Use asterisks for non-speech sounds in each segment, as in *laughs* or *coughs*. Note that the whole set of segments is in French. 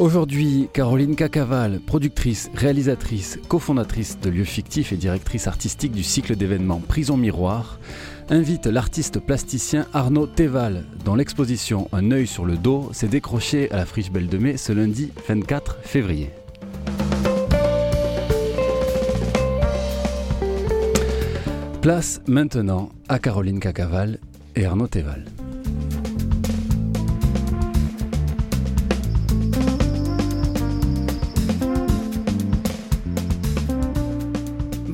Aujourd'hui, Caroline Cacaval, productrice, réalisatrice, cofondatrice de lieux fictifs et directrice artistique du cycle d'événements Prison Miroir, invite l'artiste plasticien Arnaud Teval, dont l'exposition Un œil sur le dos s'est décrochée à la Friche Belle de Mai ce lundi 24 février. Place maintenant à Caroline Cacaval et Arnaud Teval.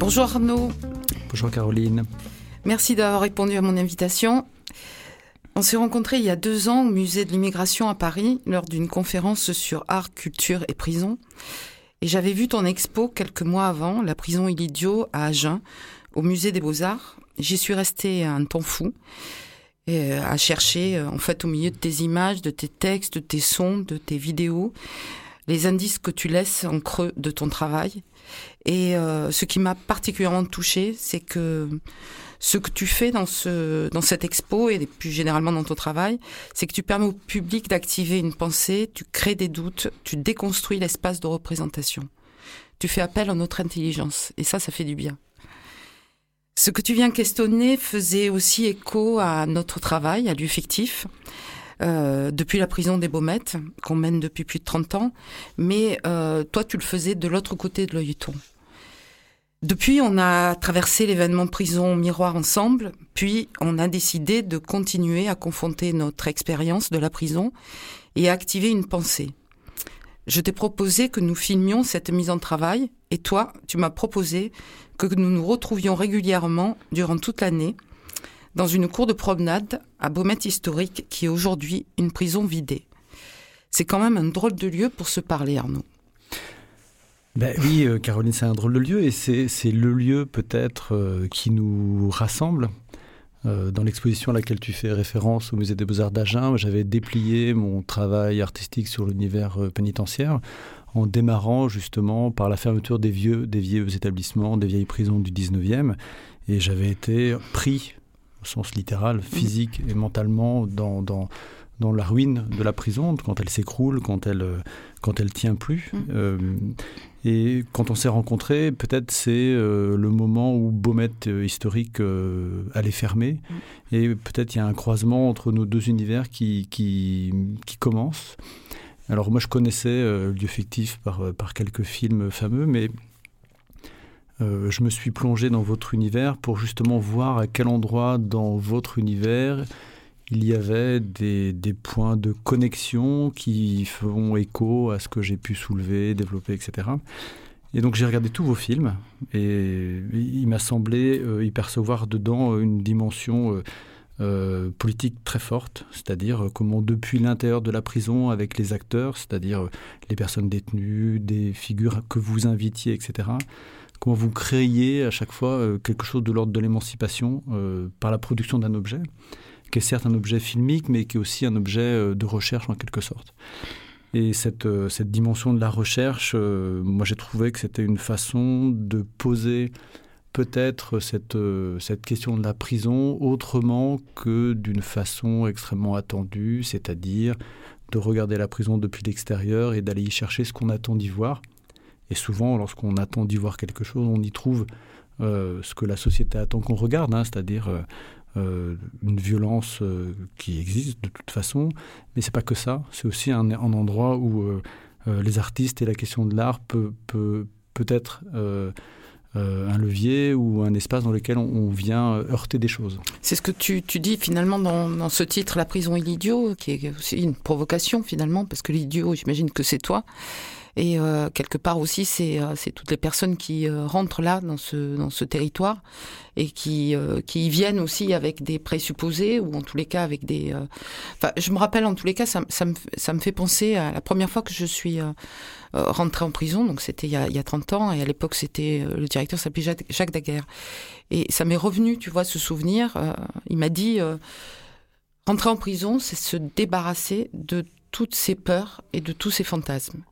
Bonjour Arnaud. Bonjour Caroline. Merci d'avoir répondu à mon invitation. On s'est rencontrés il y a deux ans au musée de l'immigration à Paris lors d'une conférence sur art, culture et prison. Et j'avais vu ton expo quelques mois avant, La prison Ilidio à Agen, au musée des beaux-arts. J'y suis restée un temps fou euh, à chercher euh, en fait au milieu de tes images, de tes textes, de tes sons, de tes vidéos, les indices que tu laisses en creux de ton travail. Et euh, ce qui m'a particulièrement touchée, c'est que ce que tu fais dans, ce, dans cette expo et plus généralement dans ton travail, c'est que tu permets au public d'activer une pensée, tu crées des doutes, tu déconstruis l'espace de représentation. Tu fais appel à notre intelligence. Et ça, ça fait du bien. Ce que tu viens questionner faisait aussi écho à notre travail, à lieu fictif. Euh, depuis la prison des Baumettes, qu'on mène depuis plus de 30 ans, mais euh, toi tu le faisais de l'autre côté de l'œilleton. Depuis, on a traversé l'événement prison miroir ensemble, puis on a décidé de continuer à confronter notre expérience de la prison et à activer une pensée. Je t'ai proposé que nous filmions cette mise en travail, et toi, tu m'as proposé que nous nous retrouvions régulièrement durant toute l'année dans une cour de promenade à Beaumet historique qui est aujourd'hui une prison vidée. C'est quand même un drôle de lieu pour se parler, Arnaud. Ben oui, euh, Caroline, c'est un drôle de lieu et c'est le lieu peut-être euh, qui nous rassemble. Euh, dans l'exposition à laquelle tu fais référence au musée des beaux-arts d'Agen, j'avais déplié mon travail artistique sur l'univers pénitentiaire en démarrant justement par la fermeture des vieux, des vieux établissements, des vieilles prisons du 19e. Et j'avais été pris, sens littéral, physique et mentalement, dans, dans, dans la ruine de la prison, quand elle s'écroule, quand elle quand elle tient plus. Mmh. Euh, et quand on s'est rencontrés, peut-être c'est euh, le moment où Beaumet euh, historique allait fermer. Mmh. Et peut-être il y a un croisement entre nos deux univers qui, qui, qui commence. Alors moi je connaissais Lieu fictif par, par quelques films fameux, mais je me suis plongé dans votre univers pour justement voir à quel endroit dans votre univers il y avait des, points de connexion qui font écho à ce que j'ai pu soulever, développer, etc. Et donc j'ai regardé tous vos films et il m'a semblé euh, y percevoir dedans une dimension euh, euh, politique très forte, c'est-à-dire comment depuis l'intérieur de la prison avec les acteurs, c'est-à-dire les personnes détenues, des figures que vous invitiez, etc., comment vous créiez à chaque fois quelque chose de l'ordre de l'émancipation par la production d'un objet qui est certes un objet filmique, mais qui est aussi un objet euh, de recherche en quelque sorte. Et cette, euh, cette dimension de la recherche, euh, moi j'ai trouvé que c'était une façon de poser peut-être cette, cette question de la prison autrement que d'une façon extrêmement attendue, c'est-à-dire de regarder la prison depuis l'extérieur et d'aller y chercher ce qu'on attend d'y voir. Et souvent, lorsqu'on attend d'y voir quelque chose, on y trouve ce que la société attend qu'on regarde, hein, c'est-à-dire euh, une violence euh, qui existe de toute façon, mais c'est pas que ça. C'est aussi un, endroit où euh, les artistes et la question de l'art peut, peut, peut être un levier ou un espace dans lequel on, vient heurter des choses. C'est ce que tu, tu dis finalement dans, dans, ce titre, La prison et l'idiot, qui est aussi une provocation finalement, parce que l'idiot, j'imagine que c'est toi. Et euh, quelque part aussi, c'est euh, toutes les personnes qui euh, rentrent là dans ce dans ce territoire et qui qui y viennent aussi avec des présupposés ou en tous les cas avec des. Enfin, je me rappelle en tous les cas, ça, ça me ça me fait penser à la première fois que je suis rentrée en prison. Donc c'était il y a il y a 30 ans et à l'époque c'était le directeur s'appelait Jacques Daguerre. Et ça m'est revenu, tu vois, ce souvenir. il m'a dit. Rentrer en prison, c'est se débarrasser de toutes ces peurs et de tous ces fantasmes.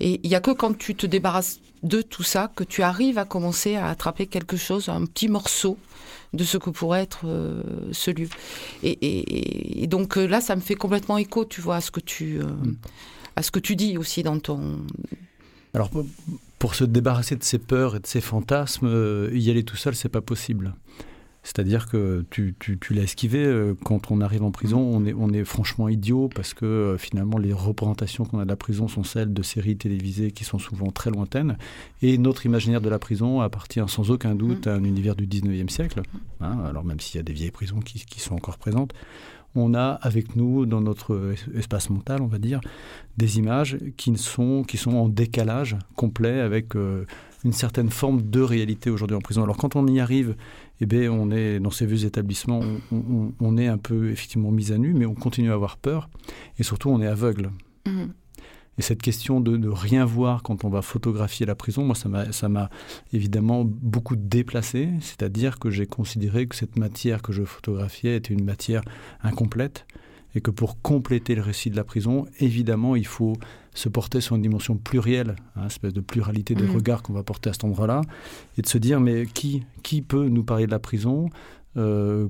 Et il n'y a que quand tu te débarrasses de tout ça que tu arrives à commencer à attraper quelque chose, un petit morceau de ce que pourrait être euh, ce lieu. Et, donc euh, là, ça me fait complètement écho, tu vois, à ce que tu, euh, mm. à ce que tu dis aussi dans ton. Alors, pour se débarrasser de ces peurs et de ces fantasmes, y aller tout seul, c'est pas possible. C'est-à-dire que tu, l'as esquivé. Euh, quand on arrive en prison, on est, on est franchement idiot parce que euh, finalement, les représentations qu'on a de la prison sont celles de séries télévisées qui sont souvent très lointaines. Et notre imaginaire de la prison appartient sans aucun doute à un univers du 19e siècle. Hein. alors, même s'il y a des vieilles prisons qui, sont encore présentes, on a avec nous, dans notre espace mental, on va dire, des images qui sont, qui sont en décalage complet avec euh, une certaine forme de réalité aujourd'hui en prison. Alors quand on y arrive eh bien, on est dans ces vieux établissements, on, est un peu effectivement mis à nu, mais on continue à avoir peur, et surtout on est aveugle. Mhm. Et cette question de ne rien voir quand on va photographier la prison, moi, ça m'a évidemment beaucoup déplacé. C'est-à-dire que j'ai considéré que cette matière que je photographiais était une matière incomplète et que pour compléter le récit de la prison, évidemment, il faut se porter sur une dimension plurielle, une hein, espèce de pluralité de mm. regards qu'on va porter à cet endroit-là, et de se dire, mais qui, qui peut nous parler de la prison euh,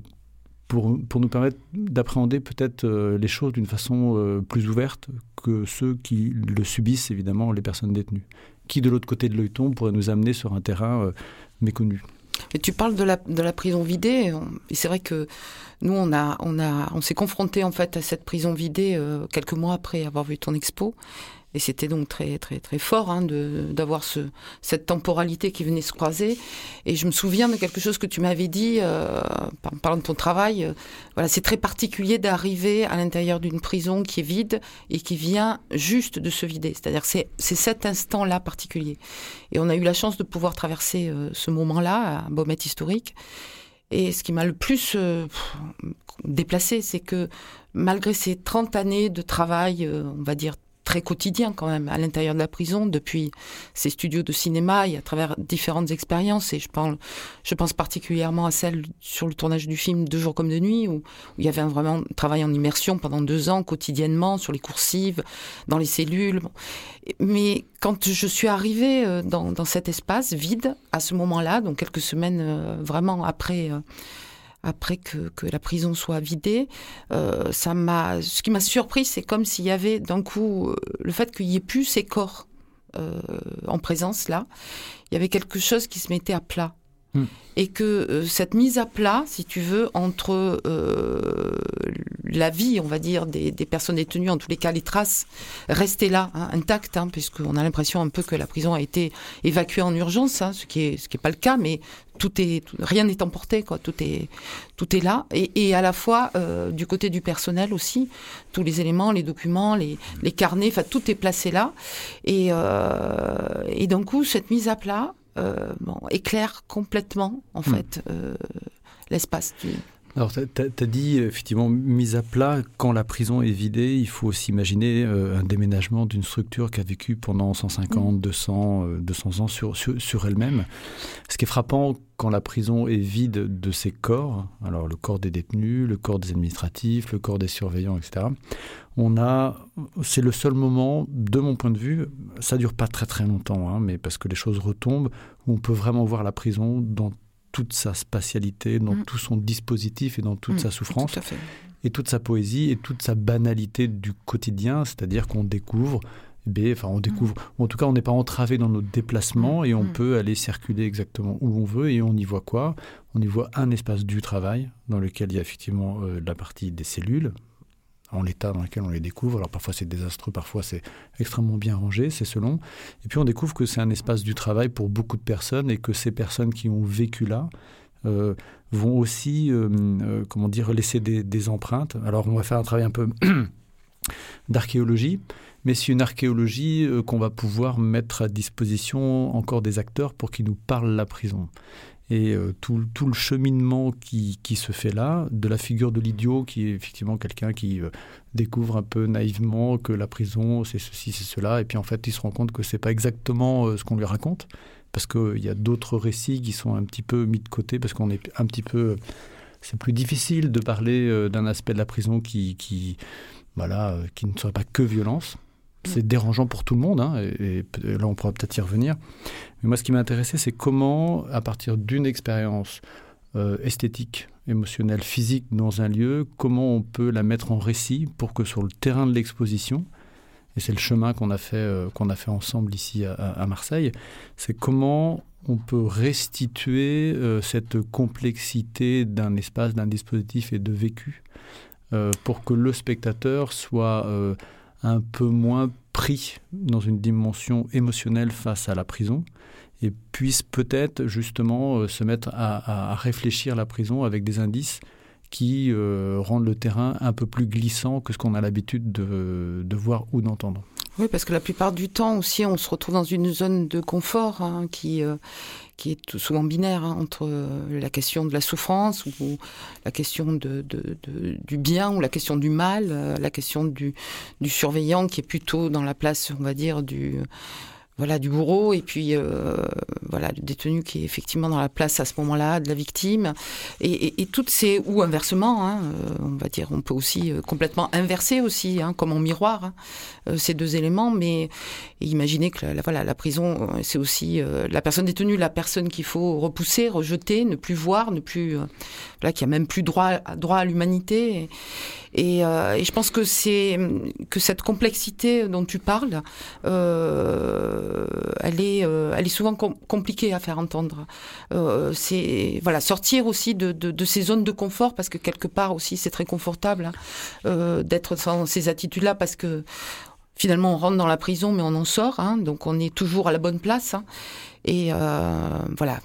pour, pour, nous permettre d'appréhender peut-être euh, les choses d'une façon euh, plus ouverte que ceux qui le subissent, évidemment, les personnes détenues. Qui, de l'autre côté de l'œilleton, pourrait nous amener sur un terrain méconnu? Et tu parles de la, prison vidée, et c'est vrai que nous, on, a, on, a, on s'est confronté en fait à cette prison vidée quelques mois après avoir vu ton expo. Et c'était donc très très très fort hein, d'avoir ce, cette temporalité qui venait se croiser. Et je me souviens de quelque chose que tu m'avais dit euh, en parlant de ton travail. Euh, voilà, c'est très particulier d'arriver à l'intérieur d'une prison qui est vide et qui vient juste de se vider. C'est-à-dire c'est c'est cet instant-là particulier. Et on a eu la chance de pouvoir traverser euh, ce moment-là à Baumet historique. Et ce qui m'a le plus euh, déplacé, c'est que malgré ces 30 années de travail, on va dire très quotidien quand même à l'intérieur de la prison depuis ses studios de cinéma et à travers différentes expériences. Et je pense particulièrement à celle sur le tournage du film Deux jours comme de nuit où, il y avait un vraiment travail en immersion pendant deux ans quotidiennement sur les coursives dans les cellules. Mais quand je suis arrivée euh, dans, dans cet espace vide à ce moment-là donc quelques semaines euh, vraiment après euh, après que, que, la prison soit vidée. Euh, ça m'a, ce qui m'a surpris, c'est comme s'il y avait d'un coup euh, le fait qu'il n'y ait plus ces corps euh, en présence là. Il y avait quelque chose qui se mettait à plat. Hmm. Et que euh, cette mise à plat, si tu veux, entre euh, la vie, on va dire, des, des, personnes détenues, en tous les cas les traces, restaient là, hein, intactes, hein, puisqu'on a l'impression un peu que la prison a été évacuée en urgence, hein, ce qui est ce qui est pas le cas, mais tout est rien n'est emporté, quoi. Tout est tout est là, et, et à la fois euh, du côté du personnel aussi, tous les éléments, les documents, les, les carnets, enfin tout est placé là, et euh, et d'un coup cette mise à plat bon, éclaire complètement, en hmm. fait, euh, l'espace du... Alors, tu as, dit, effectivement, mise à plat, quand la prison est vidée, il faut s'imaginer euh, un déménagement d'une structure qui a vécu pendant 150, 200, 200 ans sur, sur, elle-même. Ce qui est frappant quand la prison est vide de ses corps, alors le corps des détenus, le corps des administratifs, le corps des surveillants, etc., on a, c'est le seul moment, de mon point de vue, ça dure pas très très longtemps, hein, mais parce que les choses retombent, où on peut vraiment voir la prison dans toute sa spatialité, dans mm. tout son dispositif et dans toute mm, sa souffrance, et toute sa poésie et toute sa banalité du quotidien, c'est-à-dire qu'on découvre eh enfin on découvre, mm. en tout cas on n'est pas entravé dans nos déplacements et on peut aller circuler exactement où on veut et on y voit quoi? On y voit un espace du travail dans lequel il y a effectivement euh, la partie des cellules, en l'état dans lequel on les découvre. Alors parfois c'est désastreux, parfois c'est extrêmement bien rangé, c'est selon. Et puis on découvre que c'est un espace du travail pour beaucoup de personnes et que ces personnes qui ont vécu là euh, vont aussi, euh, euh, comment dire, laisser des, empreintes. Alors on va faire un travail un peu *coughs* d'archéologie, mais c'est une archéologie qu'on va pouvoir mettre à disposition encore des acteurs pour qu'ils nous parlent la prison. Et euh, tout, tout, le cheminement qui, qui, se fait là, de la figure de l'idiot, qui est effectivement quelqu'un qui euh, découvre un peu naïvement que la prison, c'est ceci, c'est cela, et puis en fait, il se rend compte que c'est pas exactement ce qu'on lui raconte, parce qu'il y a d'autres récits qui sont un petit peu mis de côté, parce qu'on est un petit peu... c'est plus difficile de parler d'un aspect de la prison qui, qui, voilà, qui ne serait pas que violence. C'est dérangeant pour tout le monde, hein, et, là on pourra peut-être y revenir. Mais moi ce qui m'a intéressé, c'est comment, à partir d'une expérience euh, esthétique, émotionnelle, physique dans un lieu, comment on peut la mettre en récit pour que sur le terrain de l'exposition, et c'est le chemin qu'on a, fait, euh, a fait ensemble ici à, Marseille, c'est comment on peut restituer euh, cette complexité d'un espace, d'un dispositif et de vécu pour que le spectateur soit un peu moins pris dans une dimension émotionnelle face à la prison et puisse peut-être justement euh, se mettre à, réfléchir la prison avec des indices qui euh, rendent le terrain un peu plus glissant que ce qu'on a l'habitude de voir ou d'entendre. Oui, parce que la plupart du temps aussi, on se retrouve dans une zone de confort hein, qui, euh, qui est souvent binaire hein, entre euh, la question de la souffrance ou la question de, du bien ou la question du mal, euh, la question du, du surveillant qui est plutôt dans la place, on va dire, du voilà du bourreau et puis euh, voilà le détenu qui est effectivement dans la place à ce moment-là de la victime. Et, toutes ces ou inversement hein, euh, on va dire on peut aussi euh, complètement inverser aussi hein, comme en miroir hein, ces deux éléments. Mais imaginez que la, voilà la prison c'est aussi la personne détenue la personne qu'il faut repousser rejeter ne plus voir ne plus voilà qui a même plus droit droit à l'humanité. Et, et, je pense que c'est que cette complexité dont tu parles euh, elle, est, euh, elle est souvent compliquée à faire entendre. Euh, voilà, sortir aussi de, ces zones de confort, parce que quelque part aussi c'est très confortable hein, d'être dans ces attitudes-là, parce que finalement on rentre dans la prison, mais on en sort, hein, donc on est toujours à la bonne place. Hein. et voilà.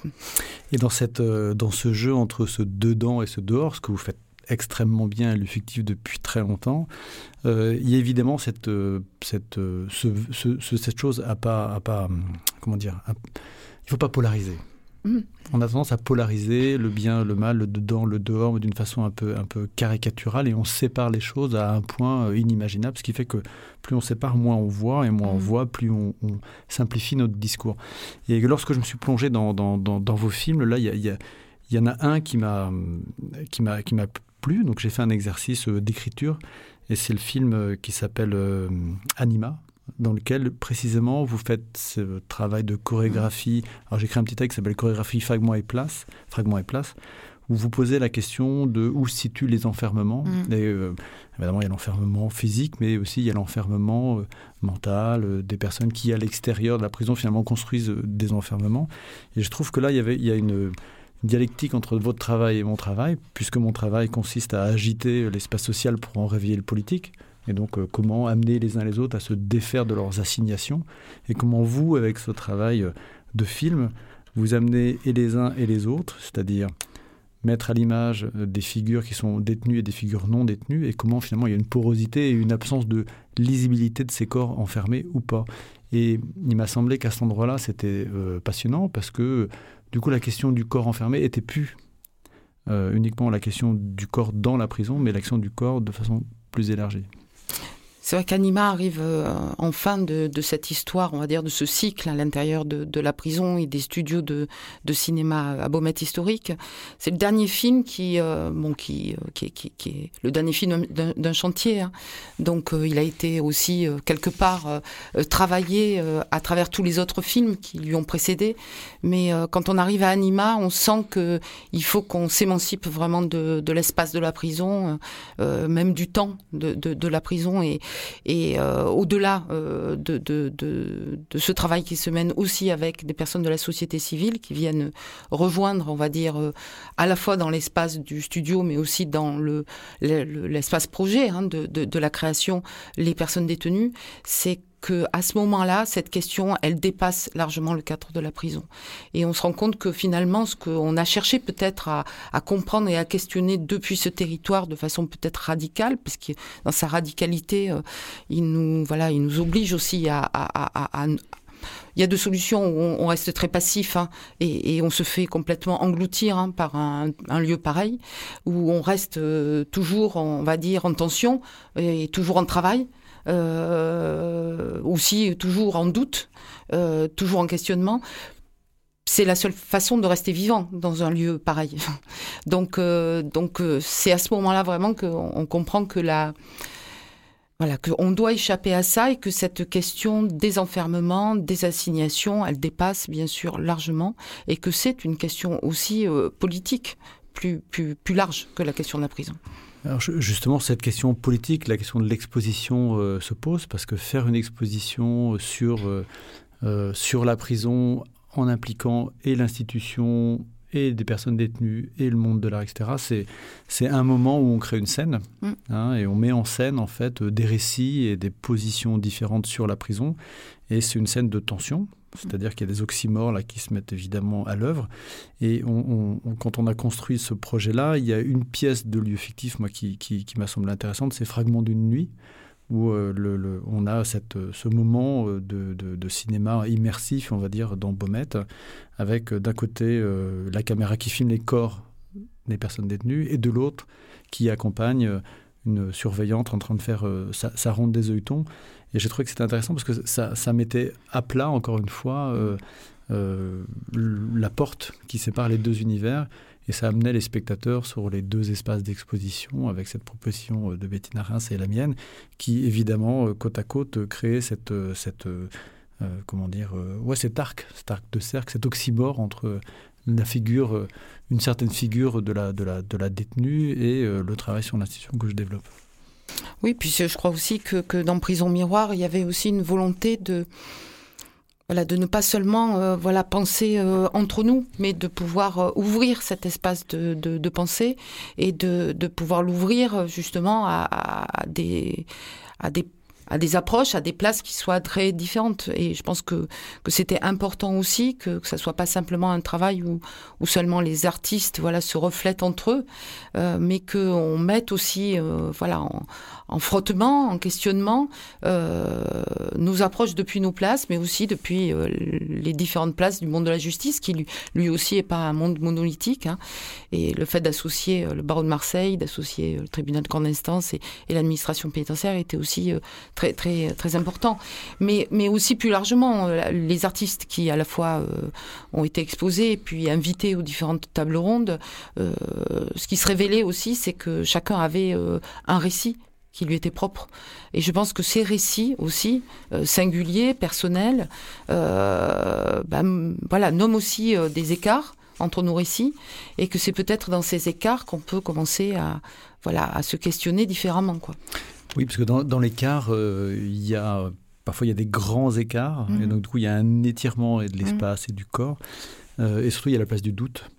Et dans ce jeu entre ce dedans et ce dehors, ce que vous faites extrêmement bien le fictif depuis très longtemps. Euh, il y a évidemment cette, euh, cette, euh, cette chose à pas, à pas, comment dire, il faut pas polariser. Mm. On a tendance à polariser le bien, le mal, le dedans, le dehors, d'une façon un peu, un peu caricaturale, et on sépare les choses à un point inimaginable, ce qui fait que plus on sépare, moins on voit, et moins on mm. voit, plus on, simplifie notre discours. Et lorsque je me suis plongé dans, dans, dans, vos films, là, il y, y, y en a un qui m'a qui m'a donc j'ai fait un exercice euh, d'écriture et c'est le film euh, qui s'appelle euh, Anima, dans lequel précisément vous faites ce travail de chorégraphie. Alors j'ai écrit un petit texte qui s'appelle Chorégraphie fragment et place, fragment et place, où vous posez la question de où se situent les enfermements. Mm. Et, évidemment, il y a l'enfermement physique, mais aussi il y a l'enfermement mental des personnes qui, à l'extérieur de la prison, finalement construisent des enfermements. Et je trouve que là, il y, avait, il y a une dialectique entre votre travail et mon travail, puisque mon travail consiste à agiter l'espace social pour en réveiller le politique. Et donc, euh, comment amener les uns les autres à se défaire de leurs assignations Et comment vous, avec ce travail de film, vous amenez et les uns et les autres, c'est-à-dire mettre à l'image euh, des figures qui sont détenues et des figures non détenues, et comment finalement il y a une porosité et une absence de lisibilité de ces corps enfermés ou pas. Et il m'a semblé qu'à cet endroit-là, c'était euh, passionnant parce que du coup, la question du corps enfermé était plus euh, uniquement la question du corps dans la prison, mais l'action du corps de façon plus élargie. C'est vrai qu'Anima arrive euh, en fin de, cette histoire, on va dire, de ce cycle à l'intérieur de, la prison et des studios de, cinéma à Beaumet historique. C'est le dernier film qui, euh, bon, qui, euh, qui, qui, est le dernier film d'un chantier. Hein. Donc, il a été aussi quelque part travaillé à travers tous les autres films qui lui ont précédé. Mais quand on arrive à Anima, on sent que il faut qu'on s'émancipe vraiment de, l'espace de la prison, même du temps de, de la prison et et euh, au-delà euh, de, ce travail qui se mène aussi avec des personnes de la société civile qui viennent rejoindre, on va dire, euh, à la fois dans l'espace du studio, mais aussi dans le, l'espace projet hein, de, de, la création, les personnes détenues, c'est que à ce moment-là, cette question, elle dépasse largement le cadre de la prison. Et on se rend compte que finalement, ce qu'on a cherché peut-être à, comprendre et à questionner depuis ce territoire de façon peut-être radicale, parce que dans sa radicalité, euh, il nous voilà, il nous oblige aussi à, il y a deux solutions où on, reste très passif hein, et, on se fait complètement engloutir hein, par un, lieu pareil, où on reste euh, toujours, on va dire, en tension et toujours en travail aussi toujours en doute, euh, toujours en questionnement. C'est la seule façon de rester vivant dans un lieu pareil. *laughs* donc, euh, donc euh, c'est à ce moment-là vraiment qu'on comprend que la, voilà, qu'on doit échapper à ça et que cette question des enfermements, des assignations, elle dépasse bien sûr largement et que c'est une question aussi euh, politique plus, plus, plus large que la question de la prison. Alors justement, cette question politique, la question de l'exposition euh, se pose parce que faire une exposition sur, euh, euh, sur la prison en impliquant et l'institution et des personnes détenues et le monde de l'art, etc., c'est un moment où on crée une scène mm. hein, et on met en scène en fait des récits et des positions différentes sur la prison. Et c'est une scène de tension c'est-à-dire qu'il y a des oxymores là qui se mettent évidemment à l'œuvre. Et quand on a construit ce projet-là, il y a une pièce de lieu fictif, moi, qui, m'a semblé intéressante, c'est Fragments d'une nuit, où euh, on a cette, ce moment euh, de, cinéma immersif, on va dire, dans Baumette, avec euh, d'un côté la caméra qui filme les corps des personnes détenues, et de l'autre qui accompagne une surveillante en train de faire sa, sa, ronde des œilletons. Et j'ai trouvé que c'était intéressant parce que ça, ça, mettait à plat, encore une fois, euh, euh, la porte qui sépare les deux univers. Et ça amenait les spectateurs sur les deux espaces d'exposition avec cette proposition de Bettina Reims et la mienne, qui évidemment, côte à côte, créait cette, cette, euh, comment dire, ouais, cet arc, cet arc de cercle, cet oxymore entre la figure, une certaine figure de la, de la, de la détenue et le travail sur l'institution que je développe. Oui, puis je crois aussi que, que, dans Prison Miroir, il y avait aussi une volonté de, voilà, de ne pas seulement euh, voilà, penser euh, entre nous, mais de pouvoir euh, ouvrir cet espace de, de, de pensée et de, de pouvoir l'ouvrir justement à, des, à des à des approches, à des places qui soient très différentes. Et je pense que, que c'était important aussi que, que ça soit pas simplement un travail où, où seulement les artistes voilà se reflètent entre eux, euh, mais qu'on mette aussi euh, voilà en, en, frottement, en questionnement euh, nos approches depuis nos places, mais aussi depuis euh, les différentes places du monde de la justice, qui lui, aussi est pas un monde monolithique. Hein. Et le fait d'associer euh, le barreau de Marseille, d'associer le tribunal de grande instance et, l'administration pénitentiaire était aussi très important. Mais mais aussi plus largement les artistes qui à la fois ont été exposés puis invités aux différentes tables rondes. Ce qui se révélait aussi, c'est que chacun avait un récit qui lui était propre. Et je pense que ces récits aussi, euh, singuliers, personnels, euh, bah, voilà, nomment aussi euh, des écarts entre nos récits, et que c'est peut-être dans ces écarts qu'on peut commencer à, voilà, à se questionner différemment. Quoi. Oui, parce que dans, dans l'écart, euh, il y a parfois il y a des grands écarts, mmh. et donc du coup il y a un étirement de l'espace mmh. et du corps, et surtout il y a la place du doute.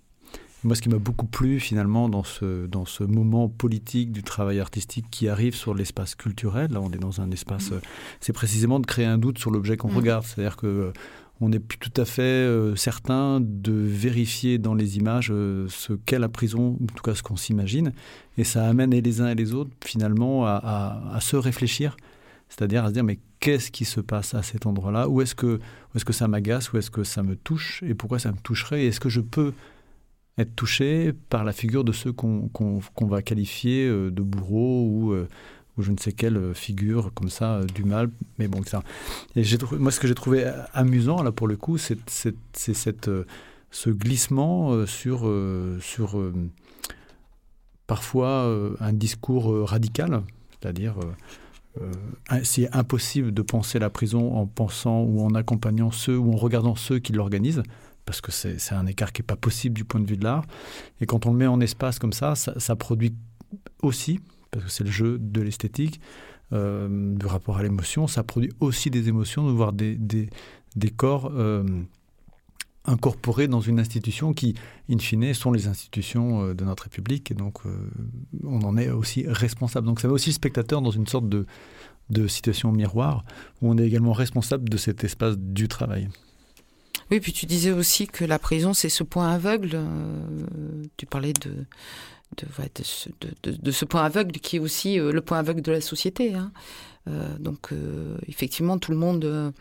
Moi, ce qui m'a beaucoup plu finalement dans ce, dans ce moment politique du travail artistique qui arrive sur l'espace culturel, là on est dans un espace, mmh. c'est précisément de créer un doute sur l'objet qu'on regarde. C'est-à-dire que on n'est plus tout à fait euh, certain de vérifier dans les images euh, ce qu'est la prison, en tout cas ce qu'on s'imagine. Et ça amène et les uns et les autres finalement à, à, à se réfléchir, c'est-à-dire à se dire mais qu'est-ce qui se passe à cet endroit-là? Où est-ce que, est que ça m'agace? Où est-ce que ça me touche? Et pourquoi ça me toucherait? Est-ce que je peux être touché par la figure de ceux qu'on qu qu va qualifier euh, de bourreaux ou ou je ne sais quelle euh, figure comme ça euh, du mal. Mais bon, ça. Et moi, ce que j'ai trouvé amusant là pour le coup, c'est euh, ce glissement sur sur parfois un discours radical, c'est-à-dire c'est impossible de penser la prison en pensant ou en accompagnant ceux ou en regardant ceux qui l'organisent parce que c'est un écart qui n'est pas possible du point de vue de l'art. Et quand on le met en espace comme ça, ça, produit aussi, parce que c'est le jeu de l'esthétique, euh, du rapport à l'émotion. Ça produit aussi des émotions de voir des, corps euh, incorporés dans une institution qui, in fine, sont les institutions euh, de notre République. Et donc, on en est aussi responsable. Donc, ça met aussi le spectateur dans une sorte de situation miroir, où on est également responsable de cet espace du travail. Oui, puis tu disais aussi que la prison, c'est ce point aveugle. Euh, tu parlais de, de, ce point aveugle qui est aussi euh, le point aveugle de la société. Hein. Euh, donc, effectivement, tout le monde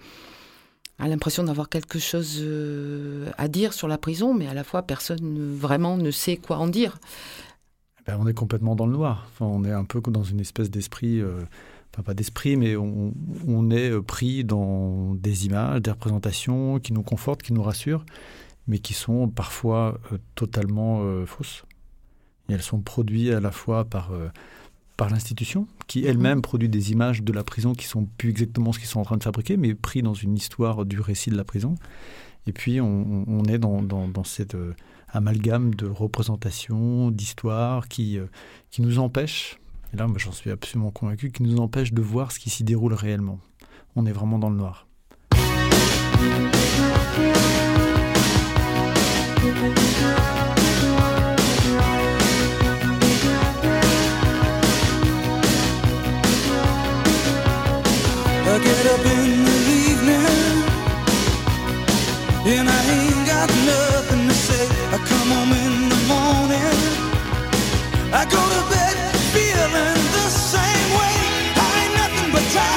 a l'impression d'avoir quelque chose à dire sur la prison, mais à la fois, personne vraiment ne sait quoi en dire. Ben, on est complètement dans le noir. On est un peu dans une espèce d'esprit pas d'esprit, mais on, est euh, pris dans des images, des représentations qui nous confortent, qui nous rassurent, mais qui sont parfois euh, totalement euh, fausses. Et elles sont produites à la fois par, par l'institution, qui mhm. elle-même produit des images de la prison qui sont plus exactement ce qu'ils sont en train de fabriquer, mais pris dans une histoire du récit de la prison. Et puis on, est dans, dans, dans cet amalgame de représentations, d'histoires qui, qui nous empêchent et là, j'en suis absolument convaincu, qui nous empêche de voir ce qui s'y déroule réellement. On est vraiment dans le noir. but time.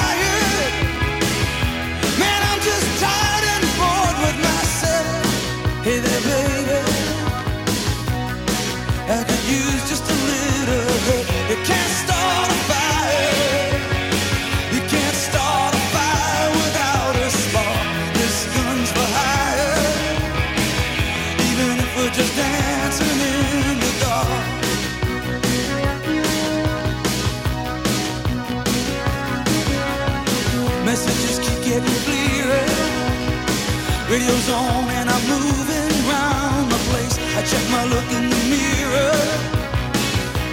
Radio's on and I'm moving around the place. I check my look in the mirror.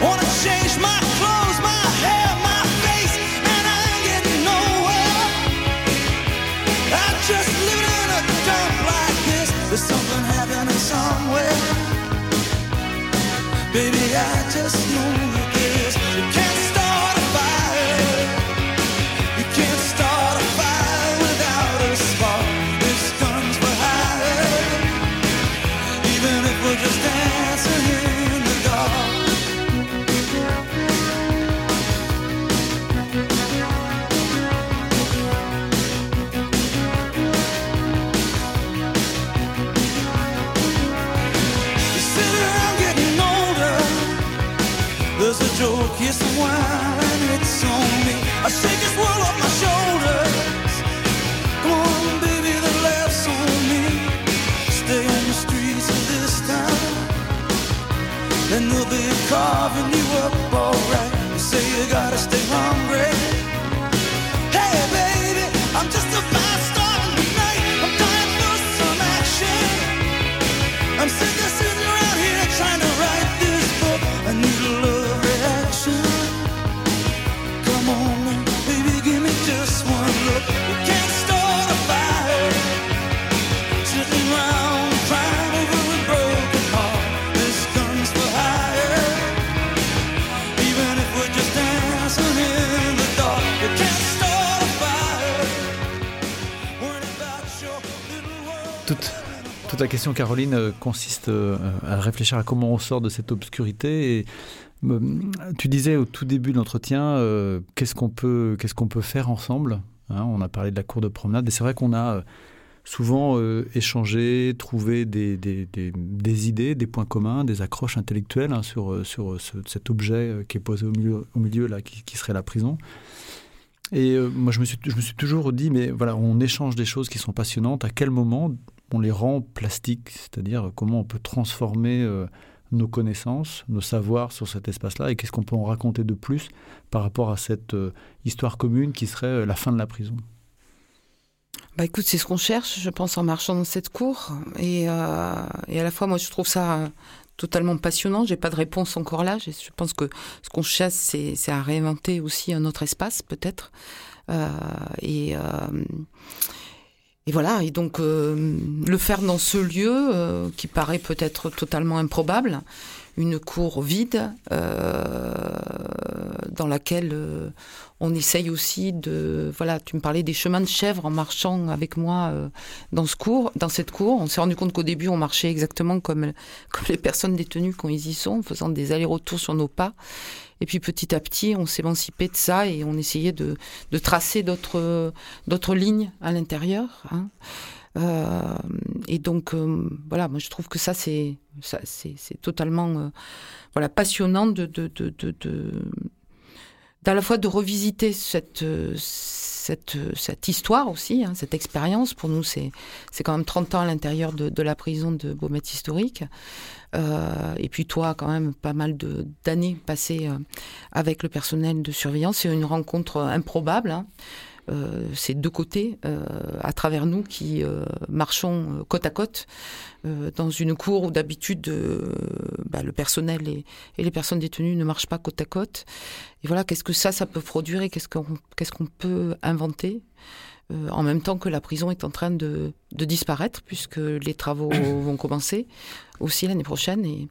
Wanna change my clothes, my hair, my face, and I ain't getting nowhere. I'm just living in a dump like this. There's something happening somewhere. Baby, I just know kiss and wine, it's on me. I shake this world off my shoulders. Come on, baby, the laughs on me. Stay on the streets of this town, and they'll be carving you la question, Caroline, euh, consiste euh, à réfléchir à comment on sort de cette obscurité. Et euh, tu disais au tout début de l'entretien, qu'est-ce qu'on peut, qu'est-ce peut faire ensemble Hein, On a parlé de la cour de promenade, c'est vrai qu'on a souvent échangé, trouvé des, idées, des points communs, des accroches intellectuelles hein, sur, sur ce- cet objet qui est posé au milieu, au milieu là, qui, serait la prison. Et moi, je me, suis, je me suis toujours dit, mais voilà, on échange des choses qui sont passionnantes. À quel moment on les rend plastiques C'est-à-dire comment on peut transformer euh, nos connaissances, nos savoirs sur cet espace-là, et qu'est-ce qu'on peut en raconter de plus par rapport à cette euh, histoire commune qui serait euh, la fin de la prison? Bah écoute, c'est ce qu'on cherche, je pense, en marchant dans cette cour. Et, à la fois, moi, je trouve ça totalement passionnant. J'ai pas de réponse encore là. Je pense que ce qu'on cherche, c'est à réinventer aussi un autre espace, peut-être. Et, et voilà. Et donc, euh, le faire dans ce lieu euh, qui paraît peut-être totalement improbable, une cour vide, euh, dans laquelle euh, on essaye aussi de voilà tu me parlais des chemins de chèvre en marchant avec moi euh, dans ce cours dans cette cour on s'est rendu compte qu'au début on marchait exactement comme comme les personnes détenues quand ils y sont en faisant des allers-retours sur nos pas et puis petit à petit on s'émancipait de ça et on essayait de, de tracer d'autres lignes à l'intérieur hein. Euh, et donc, euh, voilà, moi je trouve que ça, c'est c'est totalement euh, voilà, passionnant de, de, de, de, d'à la fois de revisiter cette, cette, cette histoire aussi, hein, cette expérience. Pour nous, c'est quand même 30 ans à l'intérieur de, de, la prison de Beaumet historique. Euh, et puis toi, quand même, pas mal d'années passées avec le personnel de surveillance. C'est une rencontre improbable. Hein. Euh, ces deux côtés euh, à travers nous qui euh, marchons côte à côte dans une cour où d'habitude bah, le personnel et, les personnes détenues ne marchent pas côte à côte. Et voilà, qu'est-ce que ça, ça peut produire et qu'est-ce qu'on qu'est-ce qu'on peut inventer en même temps que la prison est en train de, de disparaître, puisque les travaux *coughs* vont commencer aussi l'année prochaine. Et,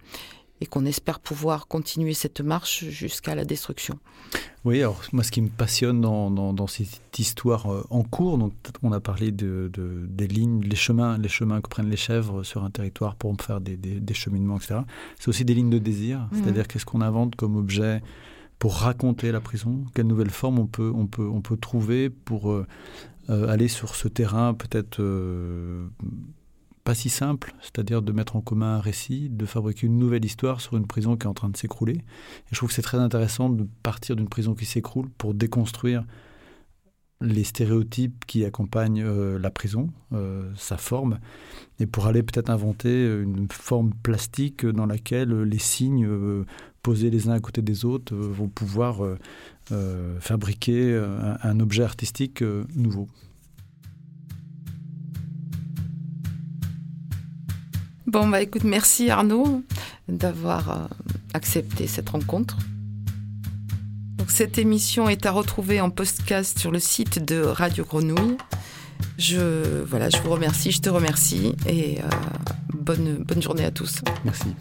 et qu'on espère pouvoir continuer cette marche jusqu'à la destruction. Oui, alors moi ce qui me passionne dans, dans, cette histoire euh, en cours, donc on a parlé de, des lignes, les chemins, les chemins que prennent les chèvres sur un territoire pour faire des, des, cheminements, etc. C'est aussi des lignes de désir, mhm. c'est-à-dire qu'est-ce qu'on invente comme objet pour raconter la prison, quelle nouvelle forme on peut, on peut, on peut trouver pour euh, euh, aller sur ce terrain peut-être pas si simple, c'est-à-dire de mettre en commun un récit, de fabriquer une nouvelle histoire sur une prison qui est en train de s'écrouler. Et je trouve que c'est très intéressant de partir d'une prison qui s'écroule pour déconstruire les stéréotypes qui accompagnent euh, la prison, euh, sa forme, et pour aller peut-être inventer une forme plastique dans laquelle les signes euh, posés les uns à côté des autres vont pouvoir fabriquer un objet artistique nouveau. Bon, bah écoute, merci Arnaud d'avoir euh, accepté cette rencontre. Donc, cette émission est à retrouver en podcast sur le site de Radio Grenouille. Je, voilà, je vous remercie, je te remercie et euh, bonne, bonne journée à tous. Merci.